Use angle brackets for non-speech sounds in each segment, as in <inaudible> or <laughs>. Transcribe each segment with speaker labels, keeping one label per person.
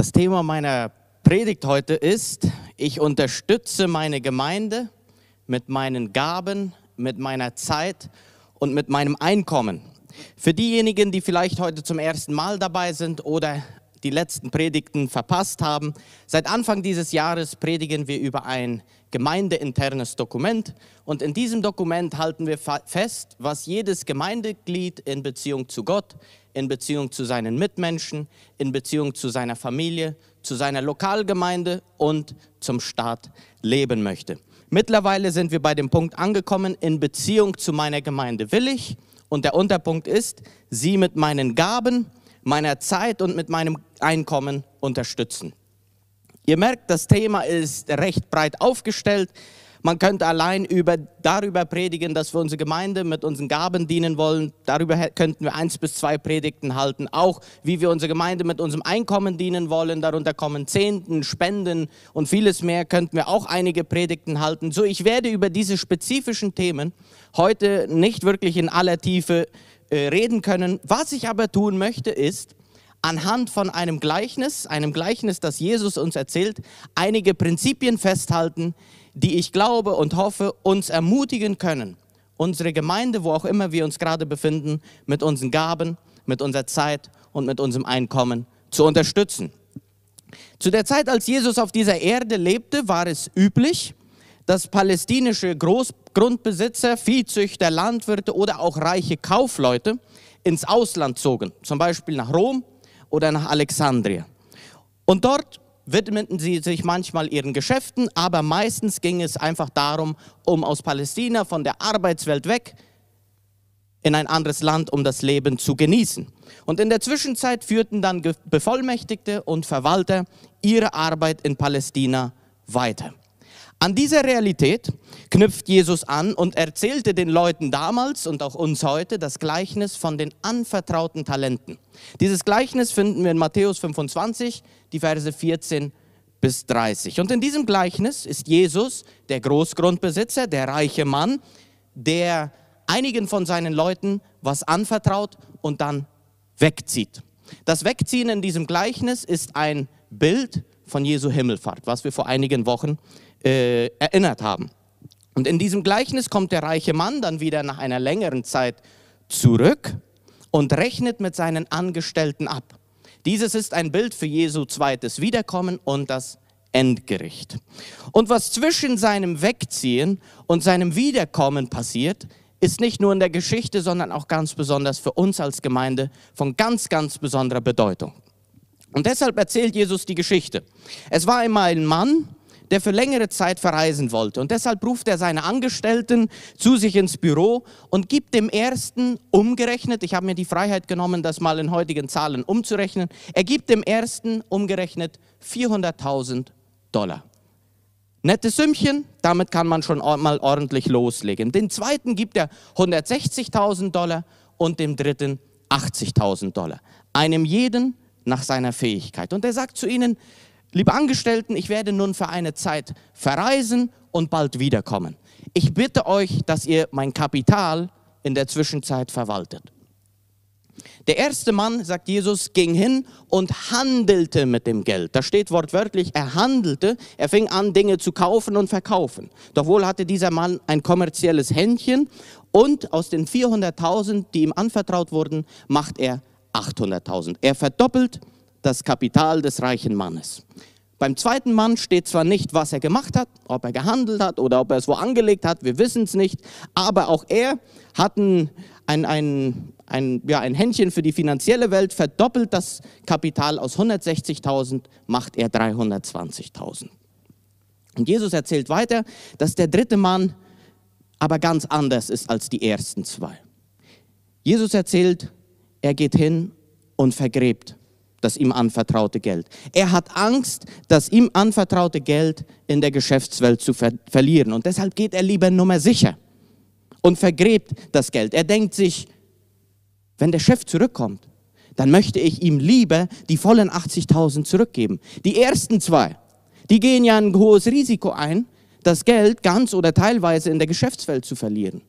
Speaker 1: Das Thema meiner Predigt heute ist, ich unterstütze meine Gemeinde mit meinen Gaben, mit meiner Zeit und mit meinem Einkommen. Für diejenigen, die vielleicht heute zum ersten Mal dabei sind oder die letzten Predigten verpasst haben, seit Anfang dieses Jahres predigen wir über ein gemeindeinternes Dokument und in diesem Dokument halten wir fest, was jedes Gemeindeglied in Beziehung zu Gott, in Beziehung zu seinen Mitmenschen, in Beziehung zu seiner Familie, zu seiner Lokalgemeinde und zum Staat leben möchte. Mittlerweile sind wir bei dem Punkt angekommen, in Beziehung zu meiner Gemeinde will ich. Und der Unterpunkt ist, sie mit meinen Gaben, meiner Zeit und mit meinem Einkommen unterstützen. Ihr merkt, das Thema ist recht breit aufgestellt. Man könnte allein über, darüber predigen, dass wir unsere Gemeinde mit unseren Gaben dienen wollen. Darüber könnten wir eins bis zwei Predigten halten. Auch wie wir unsere Gemeinde mit unserem Einkommen dienen wollen. Darunter kommen Zehnten, Spenden und vieles mehr. Könnten wir auch einige Predigten halten. So, ich werde über diese spezifischen Themen heute nicht wirklich in aller Tiefe äh, reden können. Was ich aber tun möchte, ist, anhand von einem Gleichnis, einem Gleichnis, das Jesus uns erzählt, einige Prinzipien festhalten, die ich glaube und hoffe, uns ermutigen können, unsere Gemeinde, wo auch immer wir uns gerade befinden, mit unseren Gaben, mit unserer Zeit und mit unserem Einkommen zu unterstützen. Zu der Zeit, als Jesus auf dieser Erde lebte, war es üblich, dass palästinische Großgrundbesitzer, Viehzüchter, Landwirte oder auch reiche Kaufleute ins Ausland zogen, zum Beispiel nach Rom oder nach Alexandria. Und dort widmeten sie sich manchmal ihren Geschäften, aber meistens ging es einfach darum, um aus Palästina von der Arbeitswelt weg in ein anderes Land, um das Leben zu genießen. Und in der Zwischenzeit führten dann Bevollmächtigte und Verwalter ihre Arbeit in Palästina weiter. An dieser Realität knüpft Jesus an und erzählte den Leuten damals und auch uns heute das Gleichnis von den anvertrauten Talenten. Dieses Gleichnis finden wir in Matthäus 25, die Verse 14 bis 30. Und in diesem Gleichnis ist Jesus der Großgrundbesitzer, der reiche Mann, der einigen von seinen Leuten was anvertraut und dann wegzieht. Das Wegziehen in diesem Gleichnis ist ein Bild von Jesu Himmelfahrt, was wir vor einigen Wochen äh, erinnert haben. Und in diesem Gleichnis kommt der reiche Mann dann wieder nach einer längeren Zeit zurück und rechnet mit seinen Angestellten ab. Dieses ist ein Bild für Jesu zweites Wiederkommen und das Endgericht. Und was zwischen seinem Wegziehen und seinem Wiederkommen passiert, ist nicht nur in der Geschichte, sondern auch ganz besonders für uns als Gemeinde von ganz, ganz besonderer Bedeutung. Und deshalb erzählt Jesus die Geschichte. Es war einmal ein Mann, der für längere Zeit verreisen wollte. Und deshalb ruft er seine Angestellten zu sich ins Büro und gibt dem ersten umgerechnet, ich habe mir die Freiheit genommen, das mal in heutigen Zahlen umzurechnen, er gibt dem ersten umgerechnet 400.000 Dollar. Nettes Sümmchen, damit kann man schon mal ordentlich loslegen. Den zweiten gibt er 160.000 Dollar und dem dritten 80.000 Dollar. Einem jeden nach seiner Fähigkeit. Und er sagt zu ihnen, Liebe Angestellten, ich werde nun für eine Zeit verreisen und bald wiederkommen. Ich bitte euch, dass ihr mein Kapital in der Zwischenzeit verwaltet. Der erste Mann, sagt Jesus, ging hin und handelte mit dem Geld. Da steht wortwörtlich, er handelte, er fing an, Dinge zu kaufen und verkaufen. Doch wohl hatte dieser Mann ein kommerzielles Händchen und aus den 400.000, die ihm anvertraut wurden, macht er 800.000. Er verdoppelt das Kapital des reichen Mannes. Beim zweiten Mann steht zwar nicht, was er gemacht hat, ob er gehandelt hat oder ob er es wo angelegt hat, wir wissen es nicht, aber auch er hat ein, ein, ein, ein, ja, ein Händchen für die finanzielle Welt, verdoppelt das Kapital aus 160.000, macht er 320.000. Und Jesus erzählt weiter, dass der dritte Mann aber ganz anders ist als die ersten zwei. Jesus erzählt, er geht hin und vergräbt das ihm anvertraute Geld. Er hat Angst, das ihm anvertraute Geld in der Geschäftswelt zu ver verlieren. Und deshalb geht er lieber Nummer sicher und vergräbt das Geld. Er denkt sich, wenn der Chef zurückkommt, dann möchte ich ihm lieber die vollen 80.000 zurückgeben. Die ersten zwei, die gehen ja ein hohes Risiko ein, das Geld ganz oder teilweise in der Geschäftswelt zu verlieren.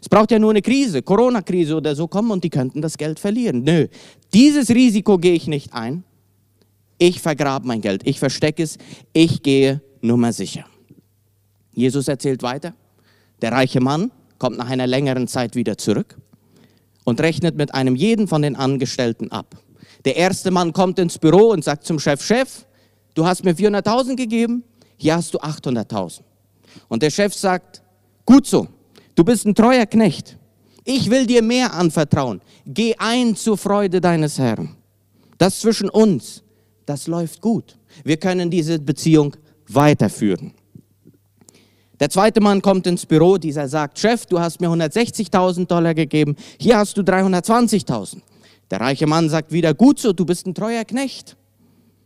Speaker 1: Es braucht ja nur eine Krise, Corona-Krise oder so kommen und die könnten das Geld verlieren. Nö, dieses Risiko gehe ich nicht ein. ich vergrabe mein Geld, ich verstecke es, ich gehe nummer sicher. Jesus erzählt weiter, der reiche Mann kommt nach einer längeren Zeit wieder zurück und rechnet mit einem jeden von den Angestellten ab. Der erste Mann kommt ins Büro und sagt zum Chef, Chef, du hast mir 400.000 gegeben, hier hast du 800.000. Und der Chef sagt, gut so, du bist ein treuer Knecht. Ich will dir mehr anvertrauen. Geh ein zur Freude deines Herrn. Das zwischen uns, das läuft gut. Wir können diese Beziehung weiterführen. Der zweite Mann kommt ins Büro, dieser sagt, Chef, du hast mir 160.000 Dollar gegeben, hier hast du 320.000. Der reiche Mann sagt wieder, gut so, du bist ein treuer Knecht.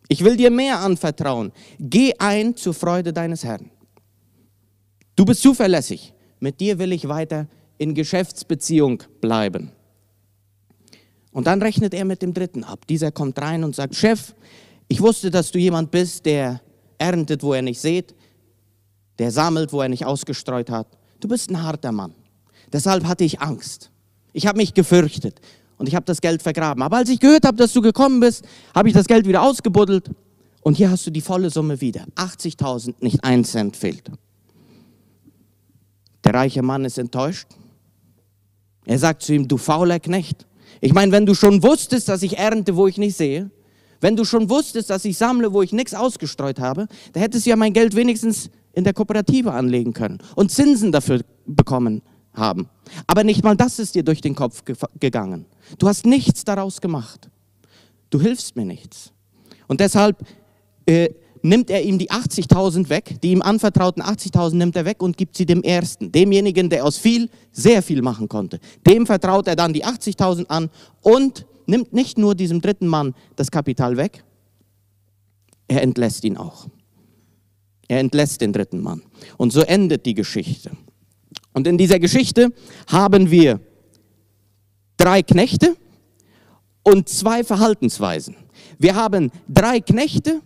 Speaker 1: Ich will dir mehr anvertrauen. Geh ein zur Freude deines Herrn. Du bist zuverlässig. Mit dir will ich weiter in Geschäftsbeziehung bleiben. Und dann rechnet er mit dem dritten ab. Dieser kommt rein und sagt, Chef, ich wusste, dass du jemand bist, der erntet, wo er nicht sät, der sammelt, wo er nicht ausgestreut hat. Du bist ein harter Mann. Deshalb hatte ich Angst. Ich habe mich gefürchtet und ich habe das Geld vergraben. Aber als ich gehört habe, dass du gekommen bist, habe ich das Geld wieder ausgebuddelt und hier hast du die volle Summe wieder. 80.000, nicht ein Cent fehlt. Der reiche Mann ist enttäuscht. Er sagt zu ihm, du fauler Knecht. Ich meine, wenn du schon wusstest, dass ich ernte, wo ich nicht sehe, wenn du schon wusstest, dass ich sammle, wo ich nichts ausgestreut habe, da hättest du ja mein Geld wenigstens in der Kooperative anlegen können und Zinsen dafür bekommen haben. Aber nicht mal das ist dir durch den Kopf ge gegangen. Du hast nichts daraus gemacht. Du hilfst mir nichts. Und deshalb äh, nimmt er ihm die 80.000 weg, die ihm anvertrauten 80.000 nimmt er weg und gibt sie dem Ersten, demjenigen, der aus viel sehr viel machen konnte. Dem vertraut er dann die 80.000 an und nimmt nicht nur diesem dritten Mann das Kapital weg, er entlässt ihn auch. Er entlässt den dritten Mann. Und so endet die Geschichte. Und in dieser Geschichte haben wir drei Knechte und zwei Verhaltensweisen. Wir haben drei Knechte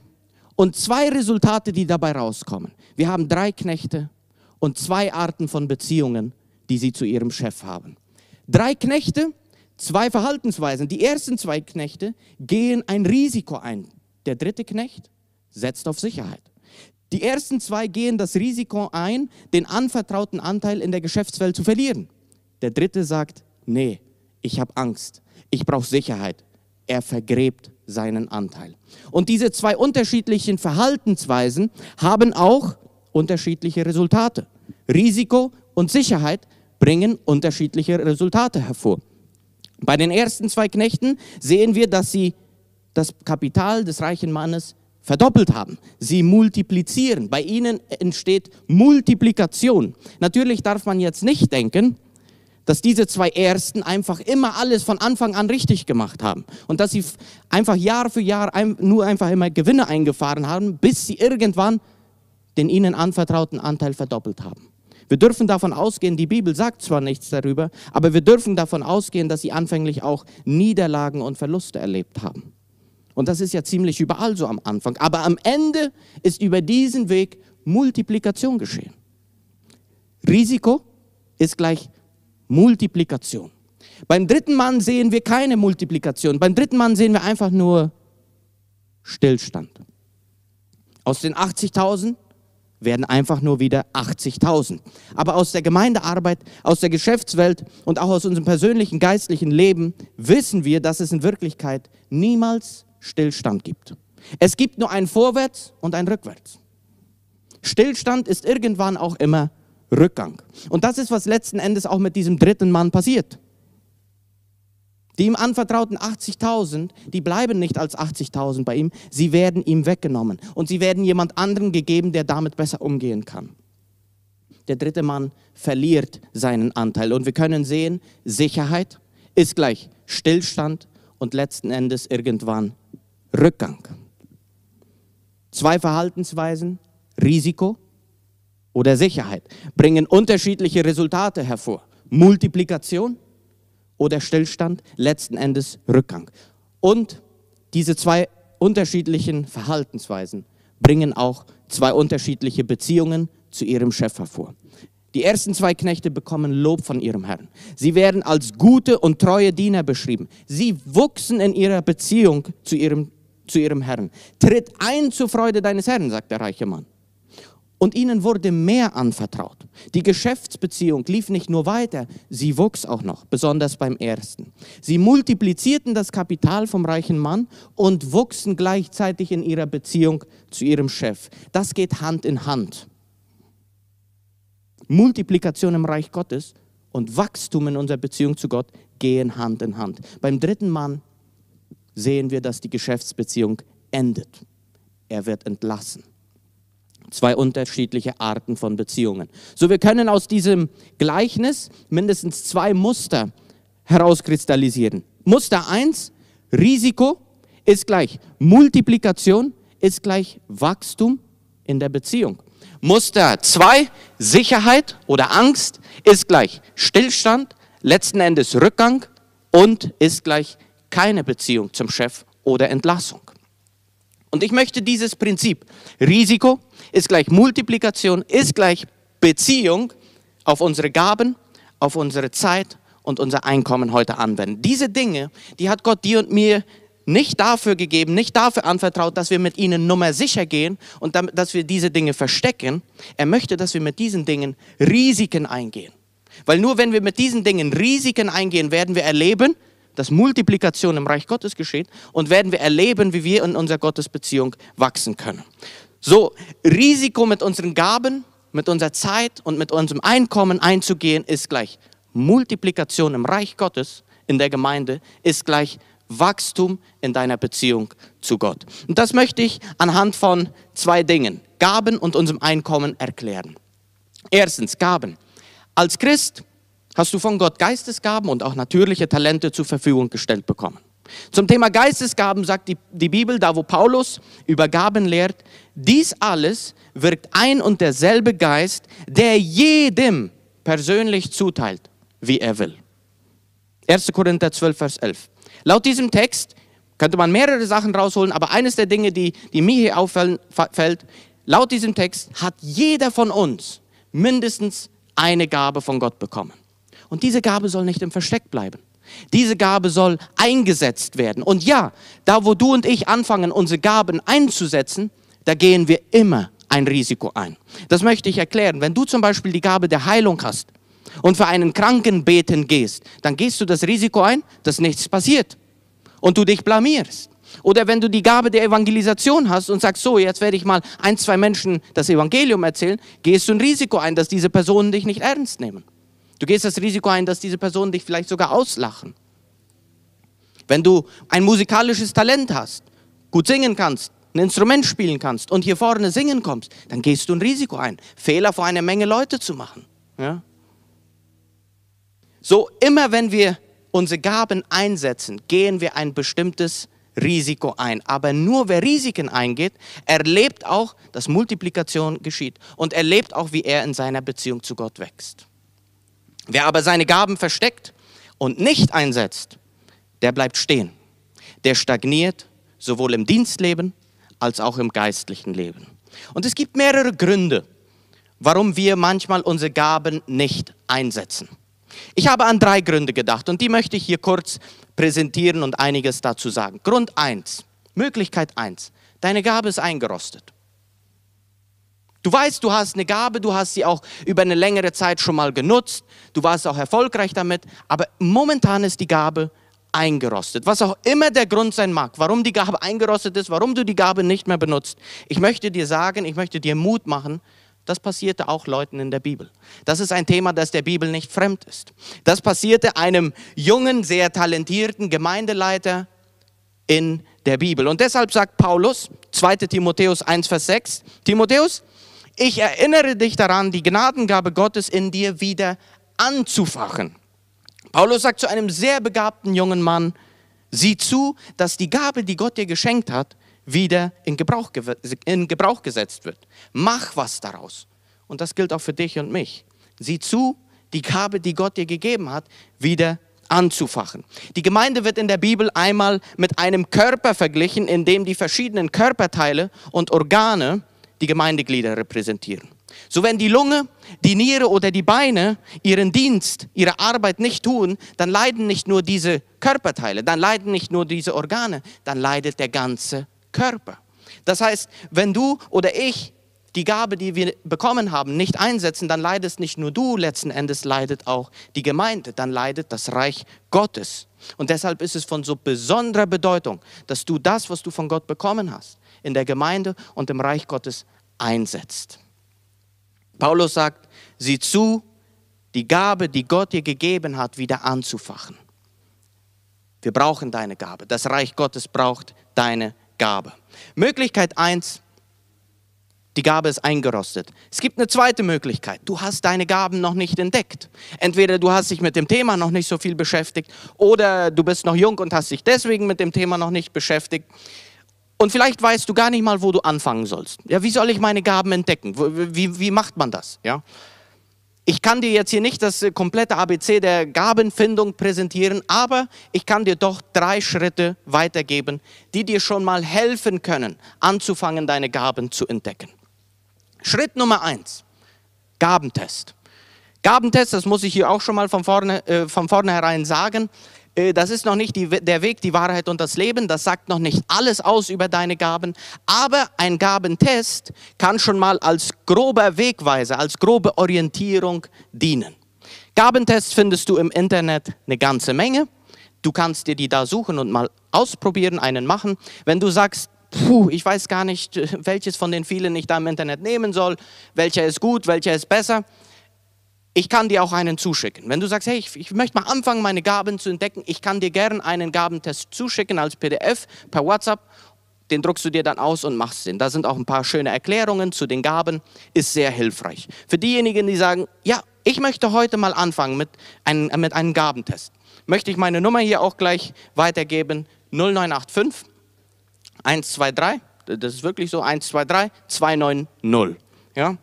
Speaker 1: und zwei Resultate, die dabei rauskommen. Wir haben drei Knechte und zwei Arten von Beziehungen, die sie zu ihrem Chef haben. Drei Knechte, zwei Verhaltensweisen. Die ersten zwei Knechte gehen ein Risiko ein. Der dritte Knecht setzt auf Sicherheit. Die ersten zwei gehen das Risiko ein, den anvertrauten Anteil in der Geschäftswelt zu verlieren. Der dritte sagt, nee, ich habe Angst, ich brauche Sicherheit. Er vergräbt seinen Anteil. Und diese zwei unterschiedlichen Verhaltensweisen haben auch unterschiedliche Resultate. Risiko und Sicherheit bringen unterschiedliche Resultate hervor. Bei den ersten zwei Knechten sehen wir, dass sie das Kapital des reichen Mannes verdoppelt haben. Sie multiplizieren. Bei ihnen entsteht Multiplikation. Natürlich darf man jetzt nicht denken, dass diese zwei Ersten einfach immer alles von Anfang an richtig gemacht haben und dass sie einfach Jahr für Jahr nur einfach immer Gewinne eingefahren haben, bis sie irgendwann den ihnen anvertrauten Anteil verdoppelt haben. Wir dürfen davon ausgehen, die Bibel sagt zwar nichts darüber, aber wir dürfen davon ausgehen, dass sie anfänglich auch Niederlagen und Verluste erlebt haben. Und das ist ja ziemlich überall so am Anfang. Aber am Ende ist über diesen Weg Multiplikation geschehen. Risiko ist gleich Multiplikation. Beim dritten Mann sehen wir keine Multiplikation. Beim dritten Mann sehen wir einfach nur Stillstand. Aus den 80.000 werden einfach nur wieder 80.000. Aber aus der Gemeindearbeit, aus der Geschäftswelt und auch aus unserem persönlichen geistlichen Leben wissen wir, dass es in Wirklichkeit niemals Stillstand gibt. Es gibt nur ein Vorwärts und ein Rückwärts. Stillstand ist irgendwann auch immer Rückgang. Und das ist, was letzten Endes auch mit diesem dritten Mann passiert. Die ihm anvertrauten 80.000, die bleiben nicht als 80.000 bei ihm, sie werden ihm weggenommen und sie werden jemand anderen gegeben, der damit besser umgehen kann. Der dritte Mann verliert seinen Anteil und wir können sehen, Sicherheit ist gleich Stillstand und letzten Endes irgendwann Rückgang. Zwei Verhaltensweisen, Risiko oder Sicherheit, bringen unterschiedliche Resultate hervor. Multiplikation oder Stillstand, letzten Endes Rückgang. Und diese zwei unterschiedlichen Verhaltensweisen bringen auch zwei unterschiedliche Beziehungen zu ihrem Chef hervor. Die ersten zwei Knechte bekommen Lob von ihrem Herrn. Sie werden als gute und treue Diener beschrieben. Sie wuchsen in ihrer Beziehung zu ihrem zu ihrem Herrn. Tritt ein zur Freude deines Herrn, sagt der reiche Mann. Und ihnen wurde mehr anvertraut. Die Geschäftsbeziehung lief nicht nur weiter, sie wuchs auch noch, besonders beim ersten. Sie multiplizierten das Kapital vom reichen Mann und wuchsen gleichzeitig in ihrer Beziehung zu ihrem Chef. Das geht Hand in Hand. Multiplikation im Reich Gottes und Wachstum in unserer Beziehung zu Gott gehen Hand in Hand. Beim dritten Mann sehen wir, dass die Geschäftsbeziehung endet. Er wird entlassen. Zwei unterschiedliche Arten von Beziehungen. So, wir können aus diesem Gleichnis mindestens zwei Muster herauskristallisieren. Muster 1, Risiko ist gleich Multiplikation, ist gleich Wachstum in der Beziehung. Muster 2, Sicherheit oder Angst ist gleich Stillstand, letzten Endes Rückgang und ist gleich keine Beziehung zum Chef oder Entlassung. Und ich möchte dieses Prinzip, Risiko ist gleich Multiplikation, ist gleich Beziehung auf unsere Gaben, auf unsere Zeit und unser Einkommen heute anwenden. Diese Dinge, die hat Gott dir und mir nicht dafür gegeben, nicht dafür anvertraut, dass wir mit ihnen nummer sicher gehen und damit, dass wir diese Dinge verstecken. Er möchte, dass wir mit diesen Dingen Risiken eingehen. Weil nur wenn wir mit diesen Dingen Risiken eingehen, werden wir erleben, dass Multiplikation im Reich Gottes geschieht und werden wir erleben, wie wir in unserer Gottesbeziehung wachsen können. So, Risiko mit unseren Gaben, mit unserer Zeit und mit unserem Einkommen einzugehen, ist gleich Multiplikation im Reich Gottes in der Gemeinde, ist gleich Wachstum in deiner Beziehung zu Gott. Und das möchte ich anhand von zwei Dingen, Gaben und unserem Einkommen erklären. Erstens, Gaben. Als Christ hast du von Gott Geistesgaben und auch natürliche Talente zur Verfügung gestellt bekommen. Zum Thema Geistesgaben sagt die, die Bibel, da wo Paulus über Gaben lehrt, dies alles wirkt ein und derselbe Geist, der jedem persönlich zuteilt, wie er will. 1. Korinther 12, Vers 11. Laut diesem Text könnte man mehrere Sachen rausholen, aber eines der Dinge, die, die mir hier auffällt, laut diesem Text hat jeder von uns mindestens eine Gabe von Gott bekommen. Und diese Gabe soll nicht im Versteck bleiben. Diese Gabe soll eingesetzt werden. Und ja, da wo du und ich anfangen, unsere Gaben einzusetzen, da gehen wir immer ein Risiko ein. Das möchte ich erklären. Wenn du zum Beispiel die Gabe der Heilung hast und für einen Kranken beten gehst, dann gehst du das Risiko ein, dass nichts passiert und du dich blamierst. Oder wenn du die Gabe der Evangelisation hast und sagst, so, jetzt werde ich mal ein, zwei Menschen das Evangelium erzählen, gehst du ein Risiko ein, dass diese Personen dich nicht ernst nehmen. Du gehst das Risiko ein, dass diese Personen dich vielleicht sogar auslachen. Wenn du ein musikalisches Talent hast, gut singen kannst, ein Instrument spielen kannst und hier vorne singen kommst, dann gehst du ein Risiko ein, Fehler vor einer Menge Leute zu machen. Ja? So immer wenn wir unsere Gaben einsetzen, gehen wir ein bestimmtes Risiko ein. Aber nur wer Risiken eingeht, erlebt auch, dass Multiplikation geschieht und erlebt auch, wie er in seiner Beziehung zu Gott wächst. Wer aber seine Gaben versteckt und nicht einsetzt, der bleibt stehen. Der stagniert sowohl im Dienstleben als auch im geistlichen Leben. Und es gibt mehrere Gründe, warum wir manchmal unsere Gaben nicht einsetzen. Ich habe an drei Gründe gedacht und die möchte ich hier kurz präsentieren und einiges dazu sagen. Grund 1, Möglichkeit 1, deine Gabe ist eingerostet. Du weißt, du hast eine Gabe, du hast sie auch über eine längere Zeit schon mal genutzt, du warst auch erfolgreich damit, aber momentan ist die Gabe eingerostet. Was auch immer der Grund sein mag, warum die Gabe eingerostet ist, warum du die Gabe nicht mehr benutzt. Ich möchte dir sagen, ich möchte dir Mut machen, das passierte auch Leuten in der Bibel. Das ist ein Thema, das der Bibel nicht fremd ist. Das passierte einem jungen, sehr talentierten Gemeindeleiter in der Bibel. Und deshalb sagt Paulus, 2 Timotheus 1, Vers 6, Timotheus, ich erinnere dich daran, die Gnadengabe Gottes in dir wieder anzufachen. Paulus sagt zu einem sehr begabten jungen Mann, sieh zu, dass die Gabe, die Gott dir geschenkt hat, wieder in Gebrauch, in Gebrauch gesetzt wird. Mach was daraus. Und das gilt auch für dich und mich. Sieh zu, die Gabe, die Gott dir gegeben hat, wieder anzufachen. Die Gemeinde wird in der Bibel einmal mit einem Körper verglichen, in dem die verschiedenen Körperteile und Organe die Gemeindeglieder repräsentieren. So wenn die Lunge, die Niere oder die Beine ihren Dienst, ihre Arbeit nicht tun, dann leiden nicht nur diese Körperteile, dann leiden nicht nur diese Organe, dann leidet der ganze Körper. Das heißt, wenn du oder ich die Gabe, die wir bekommen haben, nicht einsetzen, dann leidest nicht nur du, letzten Endes leidet auch die Gemeinde, dann leidet das Reich Gottes. Und deshalb ist es von so besonderer Bedeutung, dass du das, was du von Gott bekommen hast, in der Gemeinde und im Reich Gottes einsetzt. Paulus sagt, sieh zu, die Gabe, die Gott dir gegeben hat, wieder anzufachen. Wir brauchen deine Gabe. Das Reich Gottes braucht deine Gabe. Möglichkeit 1, die Gabe ist eingerostet. Es gibt eine zweite Möglichkeit. Du hast deine Gaben noch nicht entdeckt. Entweder du hast dich mit dem Thema noch nicht so viel beschäftigt oder du bist noch jung und hast dich deswegen mit dem Thema noch nicht beschäftigt. Und vielleicht weißt du gar nicht mal, wo du anfangen sollst. Ja, wie soll ich meine Gaben entdecken? Wie, wie macht man das? Ja? Ich kann dir jetzt hier nicht das komplette ABC der Gabenfindung präsentieren, aber ich kann dir doch drei Schritte weitergeben, die dir schon mal helfen können, anzufangen, deine Gaben zu entdecken. Schritt Nummer eins, Gabentest. Gabentest, das muss ich hier auch schon mal von, vorne, äh, von vornherein sagen, das ist noch nicht die, der Weg, die Wahrheit und das Leben. Das sagt noch nicht alles aus über deine Gaben. Aber ein Gabentest kann schon mal als grober Wegweiser, als grobe Orientierung dienen. Gabentests findest du im Internet eine ganze Menge. Du kannst dir die da suchen und mal ausprobieren, einen machen. Wenn du sagst, puh, ich weiß gar nicht, <laughs> welches von den vielen ich da im Internet nehmen soll, welcher ist gut, welcher ist besser, ich kann dir auch einen zuschicken. Wenn du sagst, hey, ich, ich, möchte mal anfangen, meine Gaben zu entdecken, ich kann dir gerne einen Gabentest zuschicken als PDF per WhatsApp. Den druckst du dir dann aus und machst den. Da sind auch ein paar schöne Erklärungen zu den Gaben, ist sehr hilfreich. Für diejenigen, die sagen, ja, ich möchte heute mal anfangen mit, ein, mit einem Gabentest, möchte ich meine Nummer hier auch gleich weitergeben, 0985 123, das ist wirklich so, 123 290. Ja?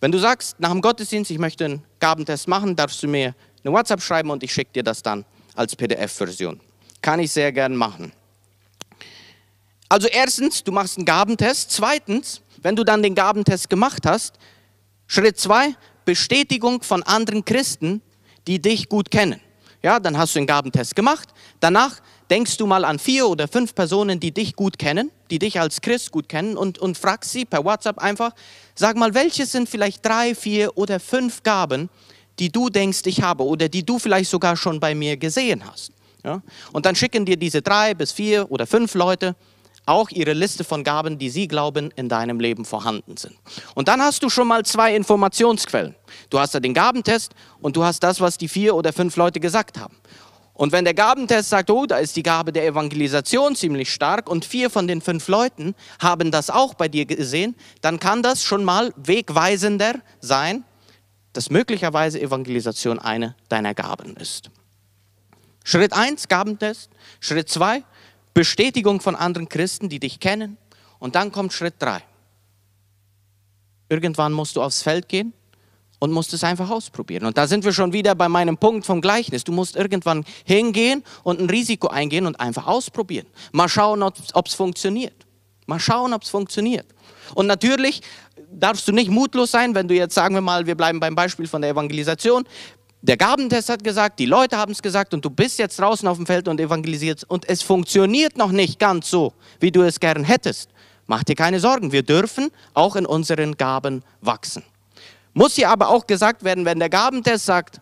Speaker 1: Wenn du sagst, nach dem Gottesdienst, ich möchte einen Gabentest machen, darfst du mir eine WhatsApp schreiben und ich schicke dir das dann als PDF-Version. Kann ich sehr gern machen. Also erstens, du machst einen Gabentest. Zweitens, wenn du dann den Gabentest gemacht hast, Schritt zwei, Bestätigung von anderen Christen, die dich gut kennen. Ja, dann hast du den Gabentest gemacht. Danach denkst du mal an vier oder fünf Personen, die dich gut kennen, die dich als Christ gut kennen und, und fragst sie per WhatsApp einfach, sag mal, welche sind vielleicht drei, vier oder fünf Gaben, die du denkst, ich habe oder die du vielleicht sogar schon bei mir gesehen hast. Ja? Und dann schicken dir diese drei bis vier oder fünf Leute auch ihre Liste von Gaben, die sie glauben, in deinem Leben vorhanden sind. Und dann hast du schon mal zwei Informationsquellen. Du hast ja den Gabentest und du hast das, was die vier oder fünf Leute gesagt haben. Und wenn der Gabentest sagt, oh, da ist die Gabe der Evangelisation ziemlich stark und vier von den fünf Leuten haben das auch bei dir gesehen, dann kann das schon mal wegweisender sein, dass möglicherweise Evangelisation eine deiner Gaben ist. Schritt 1, Gabentest. Schritt 2, Bestätigung von anderen Christen, die dich kennen. Und dann kommt Schritt 3. Irgendwann musst du aufs Feld gehen und musst es einfach ausprobieren. Und da sind wir schon wieder bei meinem Punkt vom Gleichnis. Du musst irgendwann hingehen und ein Risiko eingehen und einfach ausprobieren. Mal schauen, ob es funktioniert. Mal schauen, ob es funktioniert. Und natürlich darfst du nicht mutlos sein, wenn du jetzt sagen wir mal, wir bleiben beim Beispiel von der Evangelisation. Der Gabentest hat gesagt, die Leute haben es gesagt und du bist jetzt draußen auf dem Feld und evangelisierst und es funktioniert noch nicht ganz so, wie du es gern hättest. Mach dir keine Sorgen, wir dürfen auch in unseren Gaben wachsen. Muss hier aber auch gesagt werden, wenn der Gabentest sagt,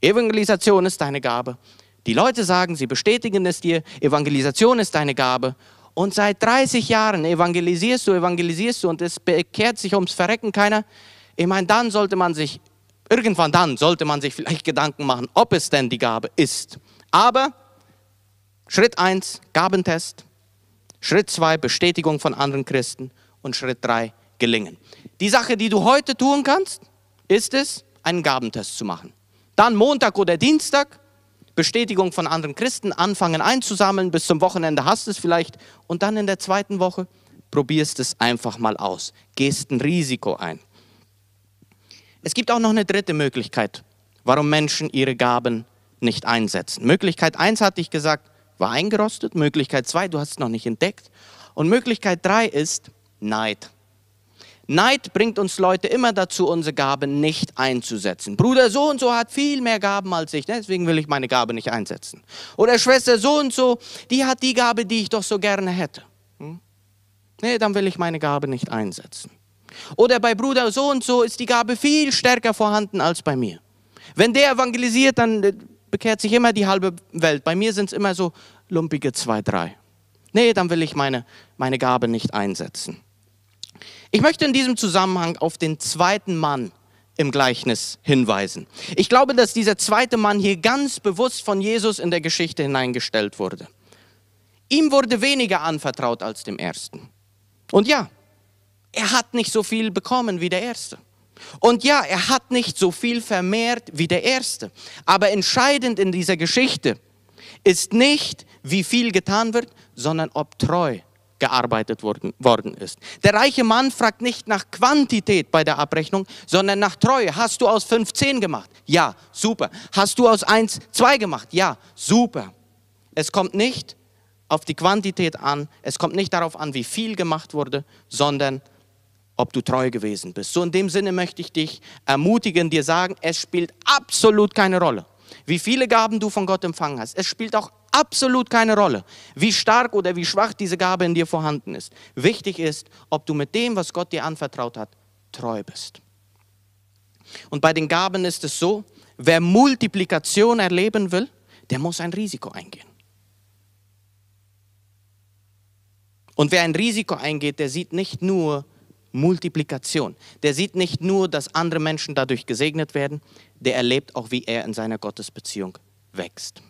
Speaker 1: Evangelisation ist deine Gabe. Die Leute sagen, sie bestätigen es dir, Evangelisation ist deine Gabe. Und seit 30 Jahren evangelisierst du, evangelisierst du und es bekehrt sich ums Verrecken keiner. Ich meine, dann sollte man sich, irgendwann dann sollte man sich vielleicht Gedanken machen, ob es denn die Gabe ist. Aber Schritt 1, Gabentest. Schritt 2, Bestätigung von anderen Christen. Und Schritt 3, gelingen. Die Sache, die du heute tun kannst, ist es, einen Gabentest zu machen. Dann Montag oder Dienstag Bestätigung von anderen Christen anfangen einzusammeln. Bis zum Wochenende hast du es vielleicht. Und dann in der zweiten Woche probierst es einfach mal aus. Gehst ein Risiko ein. Es gibt auch noch eine dritte Möglichkeit, warum Menschen ihre Gaben nicht einsetzen. Möglichkeit 1 hatte ich gesagt, war eingerostet. Möglichkeit 2, du hast es noch nicht entdeckt. Und Möglichkeit 3 ist Neid. Neid bringt uns Leute immer dazu, unsere Gaben nicht einzusetzen. Bruder so und so hat viel mehr Gaben als ich, deswegen will ich meine Gabe nicht einsetzen. Oder Schwester so und so, die hat die Gabe, die ich doch so gerne hätte. Hm? Nee, dann will ich meine Gabe nicht einsetzen. Oder bei Bruder so und so ist die Gabe viel stärker vorhanden als bei mir. Wenn der evangelisiert, dann äh, bekehrt sich immer die halbe Welt. Bei mir sind es immer so lumpige zwei, drei. Nee, dann will ich meine, meine Gabe nicht einsetzen. Ich möchte in diesem Zusammenhang auf den zweiten Mann im Gleichnis hinweisen. Ich glaube, dass dieser zweite Mann hier ganz bewusst von Jesus in der Geschichte hineingestellt wurde. Ihm wurde weniger anvertraut als dem ersten. Und ja, er hat nicht so viel bekommen wie der erste. Und ja, er hat nicht so viel vermehrt wie der erste. Aber entscheidend in dieser Geschichte ist nicht, wie viel getan wird, sondern ob treu gearbeitet worden, worden ist. Der reiche Mann fragt nicht nach Quantität bei der Abrechnung, sondern nach Treue. Hast du aus 15 gemacht? Ja, super. Hast du aus 1 2 gemacht? Ja, super. Es kommt nicht auf die Quantität an, es kommt nicht darauf an, wie viel gemacht wurde, sondern ob du treu gewesen bist. So in dem Sinne möchte ich dich ermutigen, dir sagen, es spielt absolut keine Rolle, wie viele Gaben du von Gott empfangen hast. Es spielt auch absolut keine Rolle, wie stark oder wie schwach diese Gabe in dir vorhanden ist. Wichtig ist, ob du mit dem, was Gott dir anvertraut hat, treu bist. Und bei den Gaben ist es so, wer Multiplikation erleben will, der muss ein Risiko eingehen. Und wer ein Risiko eingeht, der sieht nicht nur Multiplikation. Der sieht nicht nur, dass andere Menschen dadurch gesegnet werden, der erlebt auch, wie er in seiner Gottesbeziehung wächst.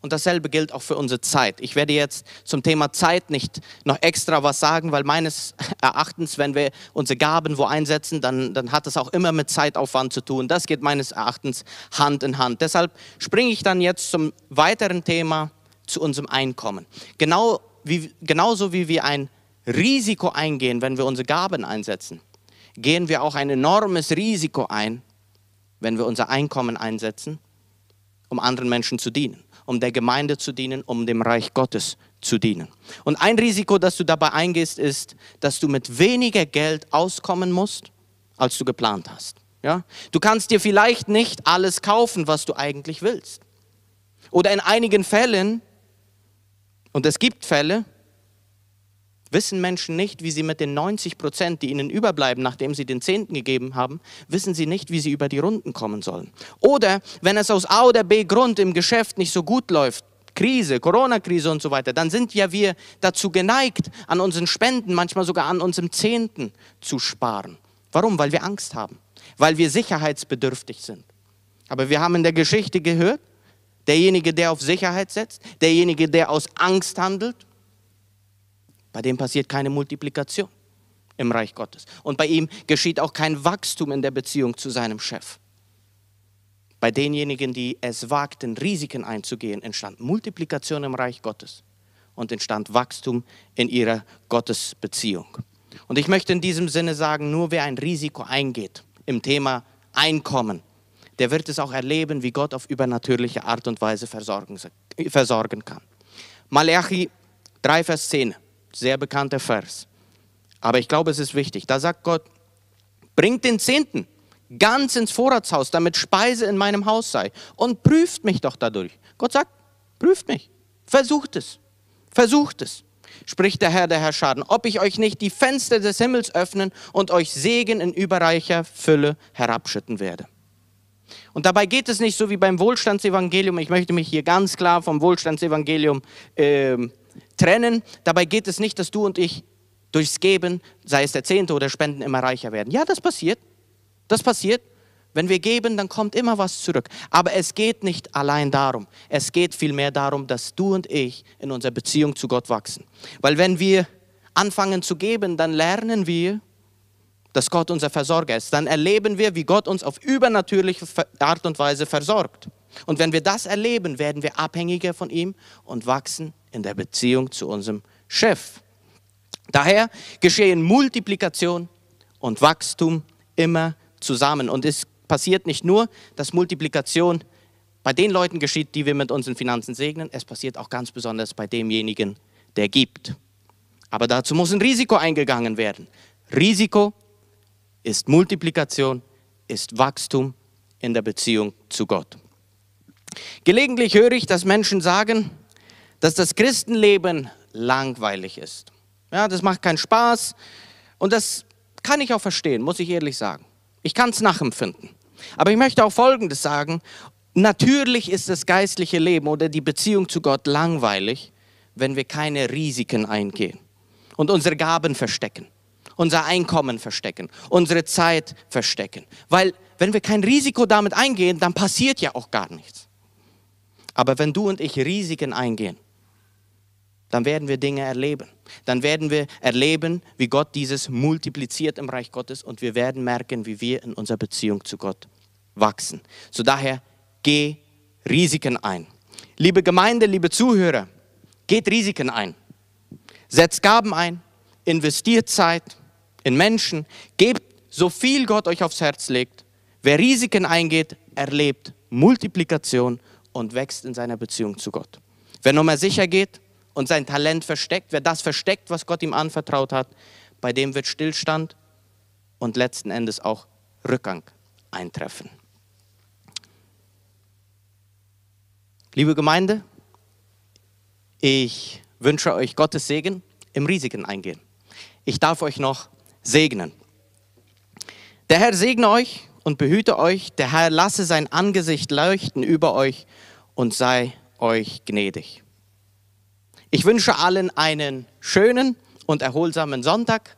Speaker 1: Und dasselbe gilt auch für unsere Zeit. Ich werde jetzt zum Thema Zeit nicht noch extra was sagen, weil meines Erachtens, wenn wir unsere Gaben wo einsetzen, dann, dann hat das auch immer mit Zeitaufwand zu tun. Das geht meines Erachtens Hand in Hand. Deshalb springe ich dann jetzt zum weiteren Thema, zu unserem Einkommen. Genau wie, genauso wie wir ein Risiko eingehen, wenn wir unsere Gaben einsetzen, gehen wir auch ein enormes Risiko ein, wenn wir unser Einkommen einsetzen, um anderen Menschen zu dienen, um der Gemeinde zu dienen, um dem Reich Gottes zu dienen. Und ein Risiko, das du dabei eingehst, ist, dass du mit weniger Geld auskommen musst, als du geplant hast. Ja? Du kannst dir vielleicht nicht alles kaufen, was du eigentlich willst. Oder in einigen Fällen, und es gibt Fälle, wissen Menschen nicht, wie sie mit den 90 Prozent, die ihnen überbleiben, nachdem sie den Zehnten gegeben haben, wissen sie nicht, wie sie über die Runden kommen sollen. Oder wenn es aus A oder B Grund im Geschäft nicht so gut läuft, Krise, Corona-Krise und so weiter, dann sind ja wir dazu geneigt, an unseren Spenden, manchmal sogar an unserem Zehnten zu sparen. Warum? Weil wir Angst haben, weil wir sicherheitsbedürftig sind. Aber wir haben in der Geschichte gehört, derjenige, der auf Sicherheit setzt, derjenige, der aus Angst handelt, bei dem passiert keine Multiplikation im Reich Gottes. Und bei ihm geschieht auch kein Wachstum in der Beziehung zu seinem Chef. Bei denjenigen, die es wagten, Risiken einzugehen, entstand Multiplikation im Reich Gottes und entstand Wachstum in ihrer Gottesbeziehung. Und ich möchte in diesem Sinne sagen, nur wer ein Risiko eingeht im Thema Einkommen, der wird es auch erleben, wie Gott auf übernatürliche Art und Weise versorgen, versorgen kann. Malachi 3, Vers 10 sehr bekannter Vers. Aber ich glaube, es ist wichtig. Da sagt Gott, bringt den Zehnten ganz ins Vorratshaus, damit Speise in meinem Haus sei. Und prüft mich doch dadurch. Gott sagt, prüft mich. Versucht es. Versucht es. Spricht der Herr der Herrscher, ob ich euch nicht die Fenster des Himmels öffnen und euch Segen in überreicher Fülle herabschütten werde. Und dabei geht es nicht so wie beim Wohlstandsevangelium. Ich möchte mich hier ganz klar vom Wohlstandsevangelium äh, trennen. Dabei geht es nicht, dass du und ich durchs Geben, sei es der Zehnte oder Spenden, immer reicher werden. Ja, das passiert. Das passiert. Wenn wir geben, dann kommt immer was zurück. Aber es geht nicht allein darum. Es geht vielmehr darum, dass du und ich in unserer Beziehung zu Gott wachsen. Weil wenn wir anfangen zu geben, dann lernen wir, dass Gott unser Versorger ist. Dann erleben wir, wie Gott uns auf übernatürliche Art und Weise versorgt. Und wenn wir das erleben, werden wir abhängiger von ihm und wachsen in der Beziehung zu unserem Chef. Daher geschehen Multiplikation und Wachstum immer zusammen. Und es passiert nicht nur, dass Multiplikation bei den Leuten geschieht, die wir mit unseren Finanzen segnen, es passiert auch ganz besonders bei demjenigen, der gibt. Aber dazu muss ein Risiko eingegangen werden. Risiko ist Multiplikation, ist Wachstum in der Beziehung zu Gott. Gelegentlich höre ich, dass Menschen sagen, dass das Christenleben langweilig ist. Ja, das macht keinen Spaß. Und das kann ich auch verstehen, muss ich ehrlich sagen. Ich kann es nachempfinden. Aber ich möchte auch Folgendes sagen. Natürlich ist das geistliche Leben oder die Beziehung zu Gott langweilig, wenn wir keine Risiken eingehen und unsere Gaben verstecken, unser Einkommen verstecken, unsere Zeit verstecken. Weil wenn wir kein Risiko damit eingehen, dann passiert ja auch gar nichts. Aber wenn du und ich Risiken eingehen, dann werden wir Dinge erleben. Dann werden wir erleben, wie Gott dieses multipliziert im Reich Gottes und wir werden merken, wie wir in unserer Beziehung zu Gott wachsen. So daher, geh Risiken ein. Liebe Gemeinde, liebe Zuhörer, geht Risiken ein. Setzt Gaben ein, investiert Zeit in Menschen, gebt so viel Gott euch aufs Herz legt. Wer Risiken eingeht, erlebt Multiplikation und wächst in seiner Beziehung zu Gott. Wer nochmal sicher geht und sein Talent versteckt, wer das versteckt, was Gott ihm anvertraut hat, bei dem wird Stillstand und letzten Endes auch Rückgang eintreffen. Liebe Gemeinde, ich wünsche euch Gottes Segen im Risiken eingehen. Ich darf euch noch segnen. Der Herr segne euch und behüte euch. Der Herr lasse sein Angesicht leuchten über euch und sei euch gnädig. Ich wünsche allen einen schönen und erholsamen Sonntag